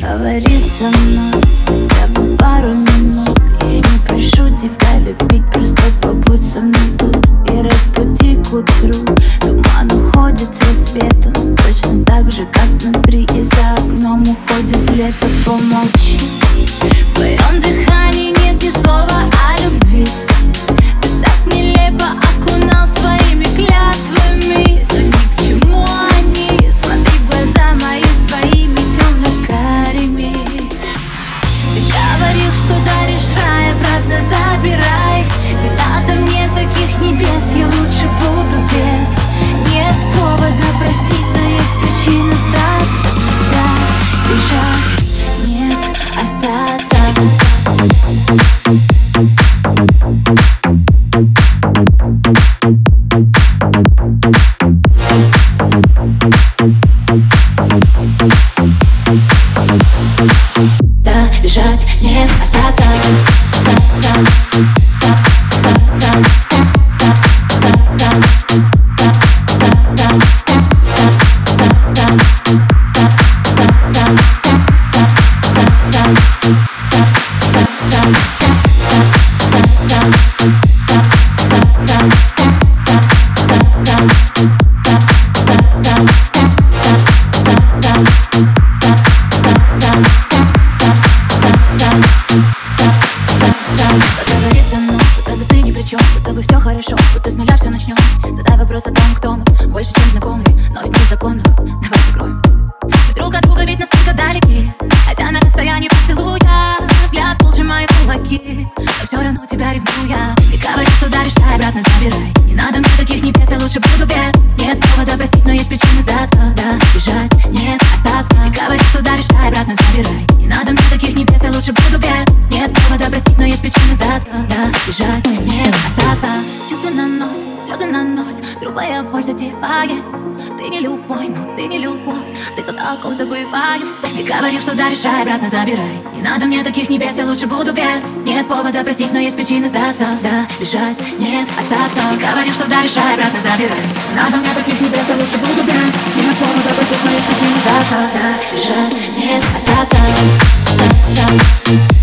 Говори со мной хотя бы пару минут. Я не прошу тебя любить, просто побудь со мной тут И разбуди к утру. Туман уходит с рассветом Точно так же, как внутри. И за окном уходит лето Помолчи забирай Не надо мне таких небес, я лучше буду без. Нет повода простить, но есть причина сдаться Да, бежать, нет, остаться. Да, бежать, нет, остаться. Да, да, бы все хорошо, будто с нуля все начнем Задай вопрос о том, кто мы Больше, чем знакомые, но ведь незаконно. Давай закроем. Мы друг от друга ведь настолько далеки Хотя на расстоянии поцелуя Взгляд пол сжимает кулаки. Но все равно тебя ревную я Ты говоришь, что даришь, дай обратно забирай. Не надо мне таких небес, я лучше буду без. Нет повода простить, но есть причины сдаться. Да, бежать, нет, остаться, да Бежать мне остаться. Чувства на ноль, слезы на ноль Грубая боль затевает. Ты не любой, но ты не любовь. Ты тут о ком забывает И говорил, что да, решай, обратно забирай. Не надо мне таких небес, я лучше буду без Нет повода простить, но есть причина сдаться Да, бежать, нет, остаться. И говорил, что да, решай, обратно забирай. Не надо мне таких небес, я лучше буду без Нет повода простить, но есть причина сдаться Да, бежать, нет, остаться. Да, да.